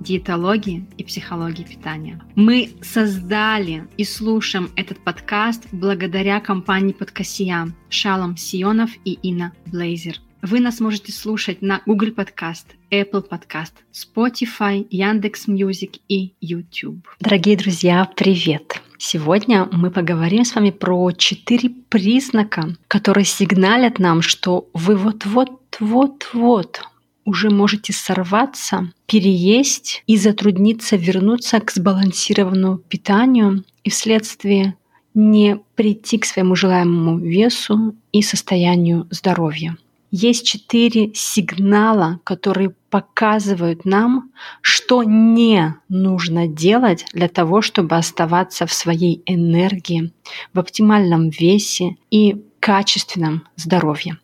диетологии и психологии питания. Мы создали и слушаем этот подкаст благодаря компании Подкасия Шалом Сионов и Инна Блейзер. Вы нас можете слушать на Google Podcast, Apple Podcast, Spotify, Яндекс Music и YouTube. Дорогие друзья, привет! Сегодня мы поговорим с вами про четыре признака, которые сигналят нам, что вы вот-вот-вот-вот уже можете сорваться, переесть и затрудниться вернуться к сбалансированному питанию и вследствие не прийти к своему желаемому весу и состоянию здоровья. Есть четыре сигнала, которые показывают нам, что не нужно делать для того, чтобы оставаться в своей энергии, в оптимальном весе и качественном здоровье.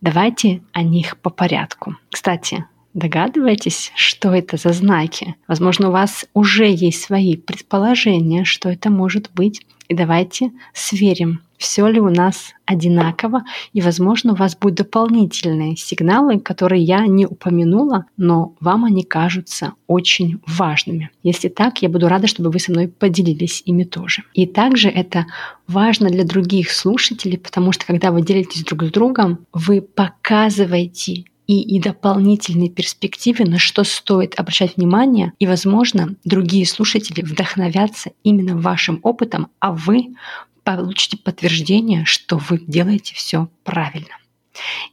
Давайте о них по порядку. Кстати, Догадываетесь, что это за знаки? Возможно, у вас уже есть свои предположения, что это может быть. И давайте сверим, все ли у нас одинаково, и, возможно, у вас будут дополнительные сигналы, которые я не упомянула, но вам они кажутся очень важными. Если так, я буду рада, чтобы вы со мной поделились ими тоже. И также это важно для других слушателей, потому что когда вы делитесь друг с другом, вы показываете и, и дополнительной перспективе, на что стоит обращать внимание, и, возможно, другие слушатели вдохновятся именно вашим опытом, а вы получите подтверждение, что вы делаете все правильно.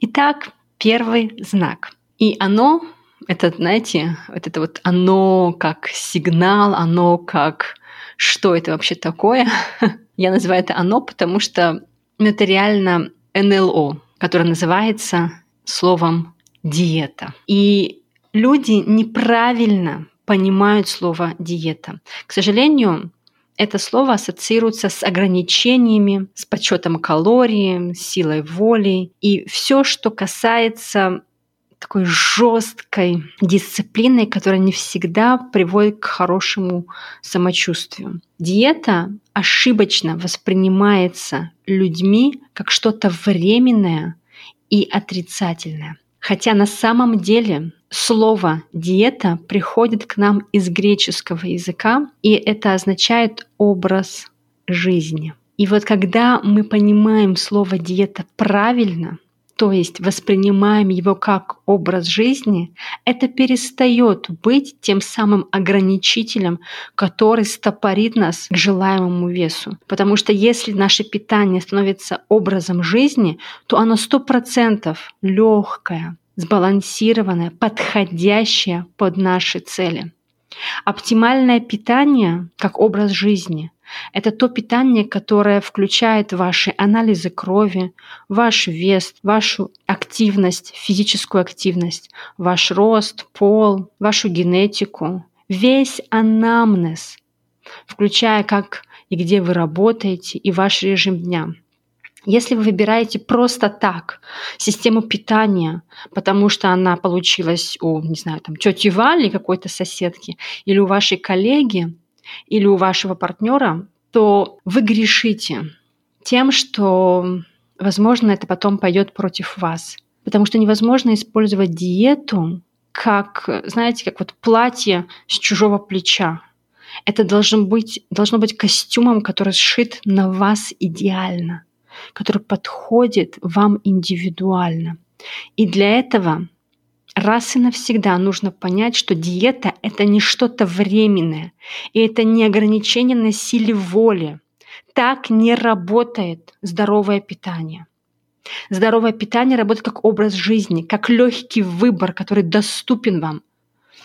Итак, первый знак. И оно, это, знаете, вот это вот оно как сигнал, оно как что это вообще такое. Я называю это оно, потому что это реально НЛО, которое называется словом диета. И люди неправильно понимают слово диета. К сожалению, это слово ассоциируется с ограничениями, с подсчетом калорий, силой воли. И все, что касается такой жесткой дисциплины, которая не всегда приводит к хорошему самочувствию. Диета ошибочно воспринимается людьми как что-то временное и отрицательное. Хотя на самом деле слово диета приходит к нам из греческого языка, и это означает образ жизни. И вот когда мы понимаем слово диета правильно, то есть воспринимаем его как образ жизни, это перестает быть тем самым ограничителем, который стопорит нас к желаемому весу. Потому что если наше питание становится образом жизни, то оно сто процентов легкое, сбалансированное, подходящее под наши цели. Оптимальное питание как образ жизни – это то питание, которое включает ваши анализы крови, ваш вес, вашу активность, физическую активность, ваш рост, пол, вашу генетику, весь анамнез, включая как и где вы работаете и ваш режим дня – если вы выбираете просто так систему питания, потому что она получилась у, не знаю, там, тети Вали, какой-то соседки, или у вашей коллеги, или у вашего партнера, то вы грешите тем, что, возможно, это потом пойдет против вас. Потому что невозможно использовать диету как, знаете, как вот платье с чужого плеча. Это должен быть, должно быть костюмом, который сшит на вас идеально который подходит вам индивидуально. И для этого раз и навсегда нужно понять, что диета — это не что-то временное, и это не ограничение на силе воли. Так не работает здоровое питание. Здоровое питание работает как образ жизни, как легкий выбор, который доступен вам —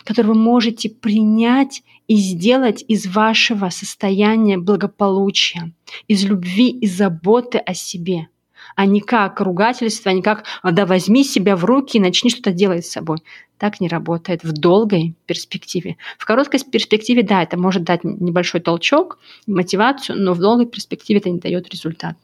который вы можете принять и сделать из вашего состояния благополучия, из любви и заботы о себе. А не как ругательство, а не как «да возьми себя в руки и начни что-то делать с собой». Так не работает в долгой перспективе. В короткой перспективе, да, это может дать небольшой толчок, мотивацию, но в долгой перспективе это не дает результат.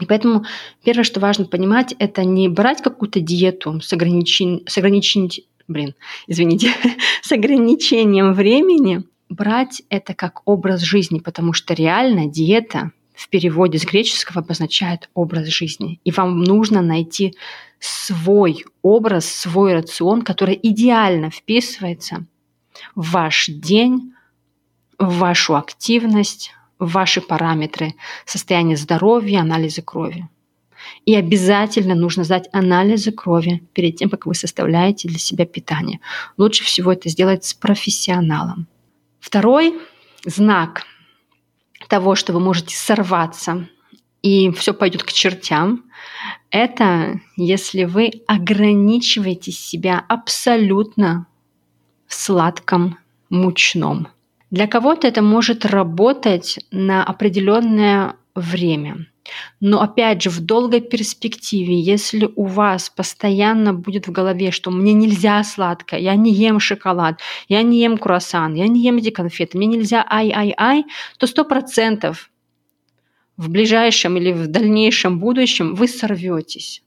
И поэтому первое, что важно понимать, это не брать какую-то диету с, ограничен... с ограничением, блин, извините, с ограничением времени, брать это как образ жизни, потому что реально диета в переводе с греческого обозначает образ жизни. И вам нужно найти свой образ, свой рацион, который идеально вписывается в ваш день, в вашу активность, в ваши параметры состояния здоровья, анализы крови. И обязательно нужно сдать анализы крови перед тем, как вы составляете для себя питание. Лучше всего это сделать с профессионалом. Второй знак того, что вы можете сорваться и все пойдет к чертям, это если вы ограничиваете себя абсолютно в сладком мучном. Для кого-то это может работать на определенное время. Но опять же, в долгой перспективе, если у вас постоянно будет в голове, что мне нельзя сладкое, я не ем шоколад, я не ем круассан, я не ем эти конфеты, мне нельзя ай-ай-ай, то сто процентов в ближайшем или в дальнейшем будущем вы сорветесь.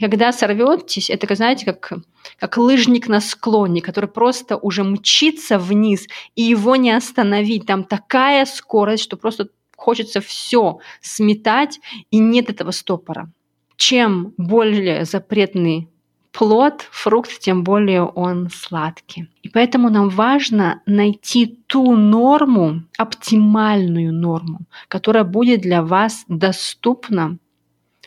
когда сорветесь, это, знаете, как, как лыжник на склоне, который просто уже мчится вниз, и его не остановить. Там такая скорость, что просто хочется все сметать, и нет этого стопора. Чем более запретный плод, фрукт, тем более он сладкий. И поэтому нам важно найти ту норму, оптимальную норму, которая будет для вас доступна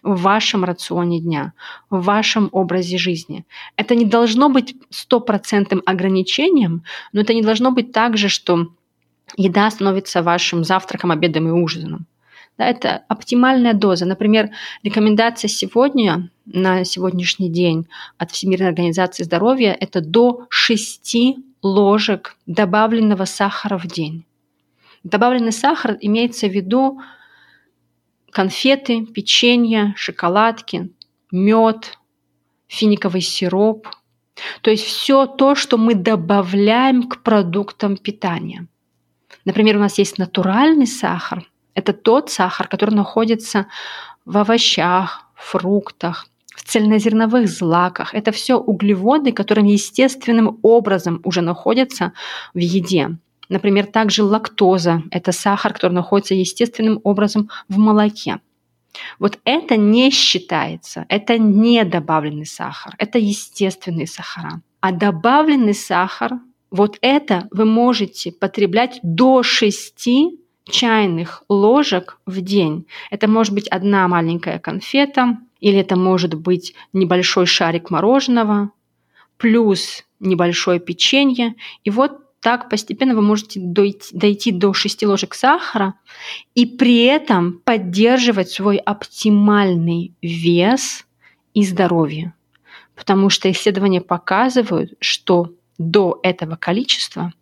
в вашем рационе дня, в вашем образе жизни. Это не должно быть стопроцентным ограничением, но это не должно быть так же, что еда становится вашим завтраком, обедом и ужином. Да, это оптимальная доза. Например, рекомендация сегодня, на сегодняшний день от Всемирной организации здоровья – это до 6 ложек добавленного сахара в день. Добавленный сахар имеется в виду конфеты, печенье, шоколадки, мед, финиковый сироп. То есть все то, что мы добавляем к продуктам питания – Например, у нас есть натуральный сахар. Это тот сахар, который находится в овощах, фруктах, в цельнозерновых злаках. Это все углеводы, которые естественным образом уже находятся в еде. Например, также лактоза – это сахар, который находится естественным образом в молоке. Вот это не считается, это не добавленный сахар, это естественные сахара. А добавленный сахар вот это вы можете потреблять до 6 чайных ложек в день. Это может быть одна маленькая конфета, или это может быть небольшой шарик мороженого, плюс небольшое печенье. И вот так постепенно вы можете дойти, дойти до 6 ложек сахара и при этом поддерживать свой оптимальный вес и здоровье. Потому что исследования показывают, что до этого количества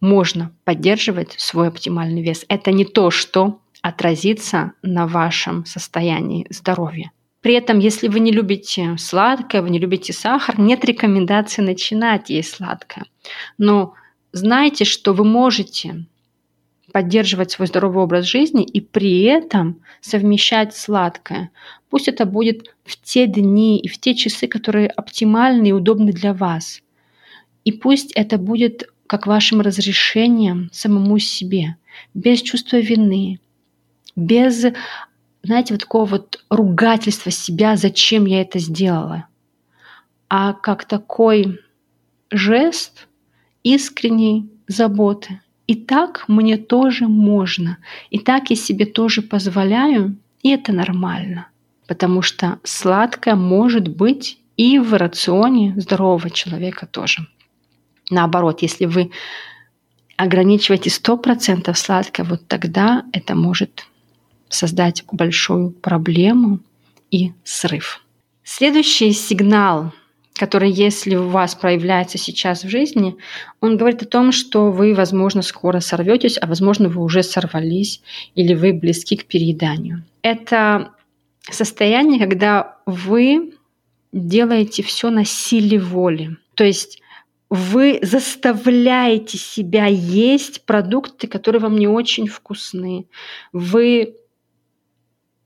можно поддерживать свой оптимальный вес. Это не то, что отразится на вашем состоянии здоровья. При этом, если вы не любите сладкое, вы не любите сахар, нет рекомендации начинать есть сладкое. Но знайте, что вы можете поддерживать свой здоровый образ жизни и при этом совмещать сладкое. Пусть это будет в те дни и в те часы, которые оптимальны и удобны для вас. И пусть это будет как вашим разрешением самому себе, без чувства вины, без, знаете, вот такого вот ругательства себя, зачем я это сделала, а как такой жест искренней заботы. И так мне тоже можно, и так я себе тоже позволяю, и это нормально, потому что сладкое может быть и в рационе здорового человека тоже. Наоборот, если вы ограничиваете 100% сладкое, вот тогда это может создать большую проблему и срыв. Следующий сигнал, который, если у вас проявляется сейчас в жизни, он говорит о том, что вы, возможно, скоро сорветесь, а возможно, вы уже сорвались или вы близки к перееданию. Это состояние, когда вы делаете все на силе воли. То есть вы заставляете себя есть продукты, которые вам не очень вкусны. Вы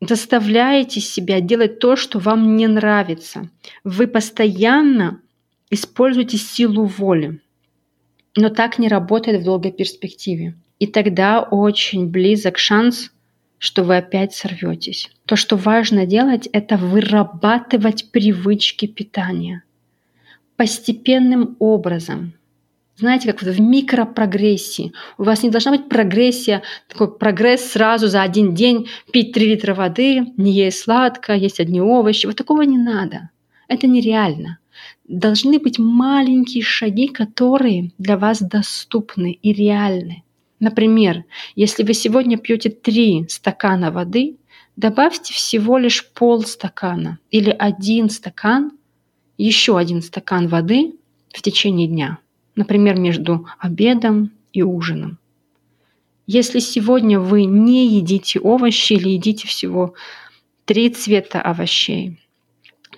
заставляете себя делать то, что вам не нравится. Вы постоянно используете силу воли. Но так не работает в долгой перспективе. И тогда очень близок шанс, что вы опять сорветесь. То, что важно делать, это вырабатывать привычки питания постепенным образом. Знаете, как в микропрогрессии. У вас не должна быть прогрессия, такой прогресс сразу за один день, пить 3 литра воды, не есть сладкое, есть одни овощи. Вот такого не надо. Это нереально. Должны быть маленькие шаги, которые для вас доступны и реальны. Например, если вы сегодня пьете 3 стакана воды, добавьте всего лишь полстакана или один стакан еще один стакан воды в течение дня, например, между обедом и ужином. Если сегодня вы не едите овощи или едите всего три цвета овощей,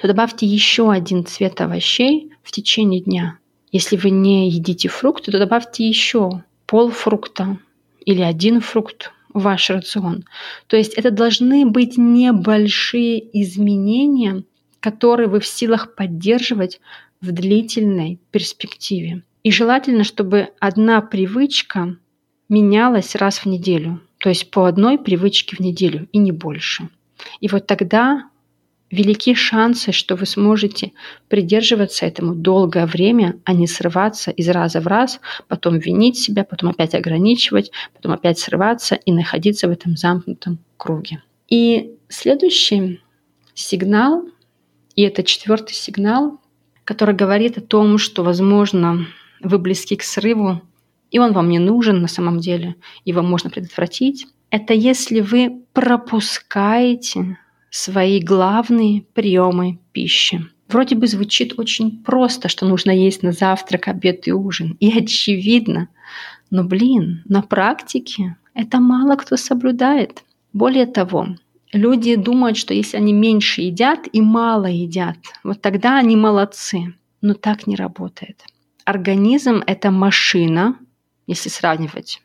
то добавьте еще один цвет овощей в течение дня. Если вы не едите фрукты, то добавьте еще пол фрукта или один фрукт в ваш рацион. То есть это должны быть небольшие изменения, которые вы в силах поддерживать в длительной перспективе. И желательно, чтобы одна привычка менялась раз в неделю, то есть по одной привычке в неделю и не больше. И вот тогда велики шансы, что вы сможете придерживаться этому долгое время, а не срываться из раза в раз, потом винить себя, потом опять ограничивать, потом опять срываться и находиться в этом замкнутом круге. И следующий сигнал и это четвертый сигнал, который говорит о том, что, возможно, вы близки к срыву, и он вам не нужен на самом деле, его можно предотвратить. Это если вы пропускаете свои главные приемы пищи. Вроде бы звучит очень просто, что нужно есть на завтрак, обед и ужин. И очевидно. Но, блин, на практике это мало кто соблюдает. Более того, люди думают, что если они меньше едят и мало едят, вот тогда они молодцы. Но так не работает. Организм — это машина, если сравнивать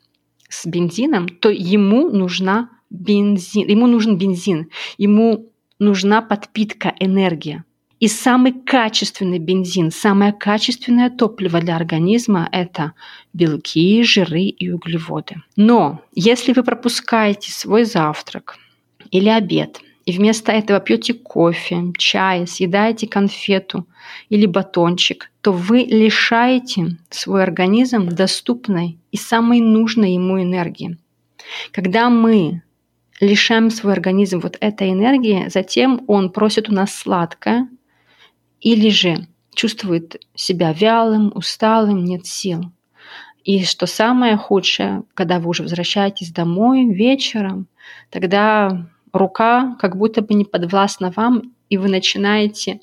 с бензином, то ему нужна бензин, ему нужен бензин, ему нужна подпитка, энергия. И самый качественный бензин, самое качественное топливо для организма – это белки, жиры и углеводы. Но если вы пропускаете свой завтрак, или обед, и вместо этого пьете кофе, чай, съедаете конфету или батончик, то вы лишаете свой организм доступной и самой нужной ему энергии. Когда мы лишаем свой организм вот этой энергии, затем он просит у нас сладкое или же чувствует себя вялым, усталым, нет сил. И что самое худшее, когда вы уже возвращаетесь домой вечером, тогда рука как будто бы не подвластна вам, и вы начинаете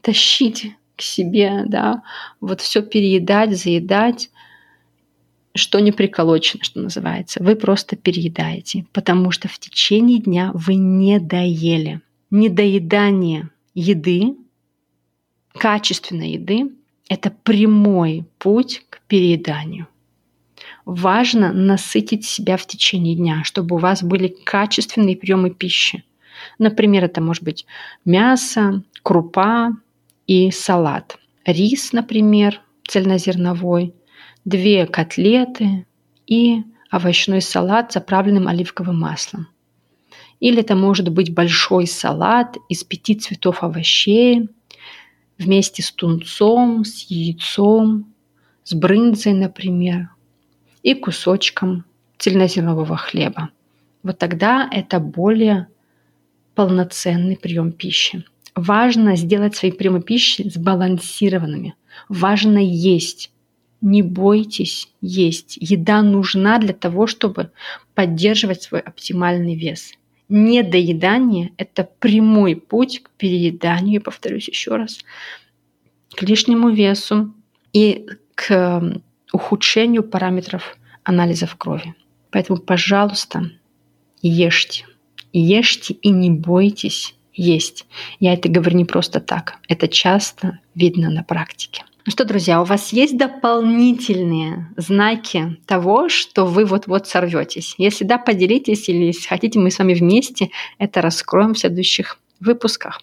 тащить к себе, да, вот все переедать, заедать, что не приколочено, что называется. Вы просто переедаете, потому что в течение дня вы не доели. Недоедание еды, качественной еды, это прямой путь к перееданию важно насытить себя в течение дня, чтобы у вас были качественные приемы пищи. Например, это может быть мясо, крупа и салат. Рис, например, цельнозерновой, две котлеты и овощной салат заправленным оливковым маслом. Или это может быть большой салат из пяти цветов овощей вместе с тунцом, с яйцом, с брынзой, например, и кусочком цельнозернового хлеба. Вот тогда это более полноценный прием пищи. Важно сделать свои приемы пищи сбалансированными. Важно есть. Не бойтесь есть. Еда нужна для того, чтобы поддерживать свой оптимальный вес. Недоедание – это прямой путь к перееданию, повторюсь еще раз, к лишнему весу и к ухудшению параметров анализов крови. Поэтому, пожалуйста, ешьте. Ешьте и не бойтесь есть. Я это говорю не просто так. Это часто видно на практике. Ну что, друзья, у вас есть дополнительные знаки того, что вы вот-вот сорветесь? Если да, поделитесь или если хотите, мы с вами вместе это раскроем в следующих выпусках.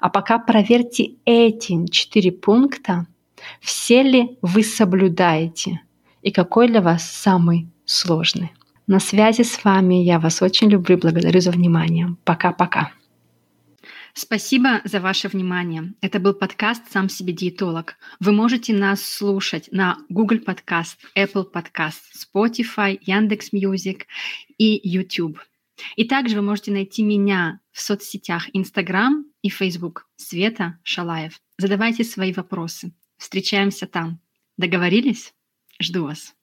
А пока проверьте эти четыре пункта, все ли вы соблюдаете и какой для вас самый сложный. На связи с вами. Я вас очень люблю и благодарю за внимание. Пока-пока. Спасибо за ваше внимание. Это был подкаст «Сам себе диетолог». Вы можете нас слушать на Google Podcast, Apple Podcast, Spotify, Яндекс Music и YouTube. И также вы можете найти меня в соцсетях Instagram и Facebook Света Шалаев. Задавайте свои вопросы. Встречаемся там. Договорились? Жду вас.